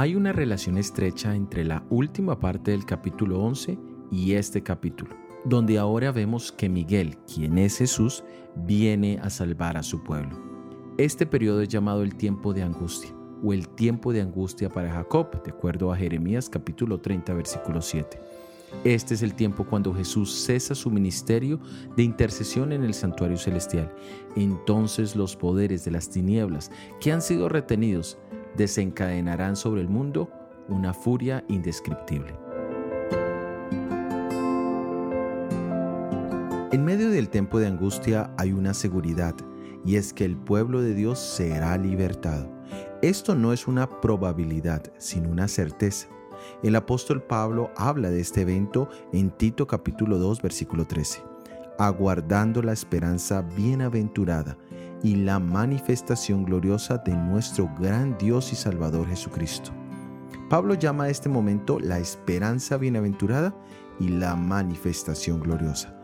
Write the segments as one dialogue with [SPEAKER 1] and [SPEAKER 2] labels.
[SPEAKER 1] Hay una relación estrecha entre la última parte del capítulo 11 y este capítulo, donde ahora vemos que Miguel, quien es Jesús, viene a salvar a su pueblo. Este periodo es llamado el tiempo de angustia o el tiempo de angustia para Jacob, de acuerdo a Jeremías capítulo 30 versículo 7. Este es el tiempo cuando Jesús cesa su ministerio de intercesión en el santuario celestial. Entonces los poderes de las tinieblas que han sido retenidos desencadenarán sobre el mundo una furia indescriptible. En medio del tiempo de angustia hay una seguridad, y es que el pueblo de Dios será libertado. Esto no es una probabilidad, sino una certeza. El apóstol Pablo habla de este evento en Tito capítulo 2 versículo 13, aguardando la esperanza bienaventurada y la manifestación gloriosa de nuestro gran Dios y Salvador Jesucristo. Pablo llama a este momento la esperanza bienaventurada y la manifestación gloriosa.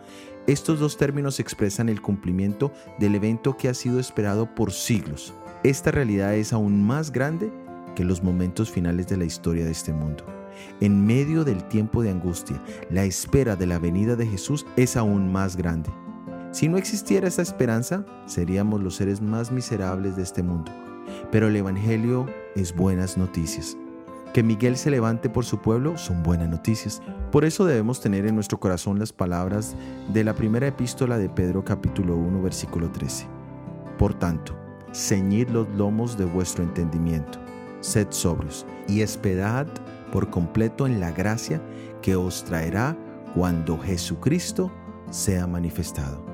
[SPEAKER 1] Estos dos términos expresan el cumplimiento del evento que ha sido esperado por siglos. Esta realidad es aún más grande que los momentos finales de la historia de este mundo. En medio del tiempo de angustia, la espera de la venida de Jesús es aún más grande. Si no existiera esa esperanza, seríamos los seres más miserables de este mundo. Pero el Evangelio es buenas noticias. Que Miguel se levante por su pueblo son buenas noticias. Por eso debemos tener en nuestro corazón las palabras de la primera epístola de Pedro capítulo 1 versículo 13. Por tanto, ceñid los lomos de vuestro entendimiento, sed sobrios y esperad por completo en la gracia que os traerá cuando Jesucristo sea manifestado.